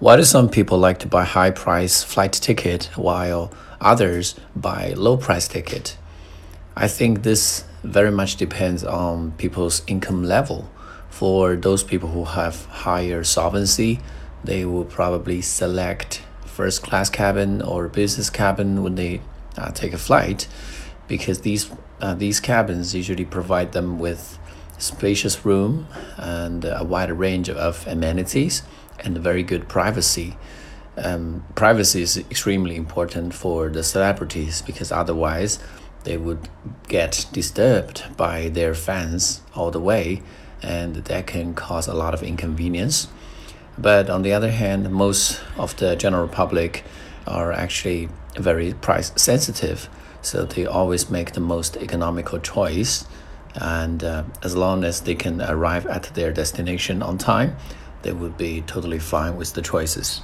Why do some people like to buy high price flight ticket while others buy low price ticket? I think this very much depends on people's income level. For those people who have higher solvency, they will probably select first class cabin or business cabin when they uh, take a flight because these uh, these cabins usually provide them with spacious room and a wide range of amenities and very good privacy. Um, privacy is extremely important for the celebrities because otherwise they would get disturbed by their fans all the way and that can cause a lot of inconvenience. But on the other hand, most of the general public are actually very price sensitive, so they always make the most economical choice. And uh, as long as they can arrive at their destination on time, they would be totally fine with the choices.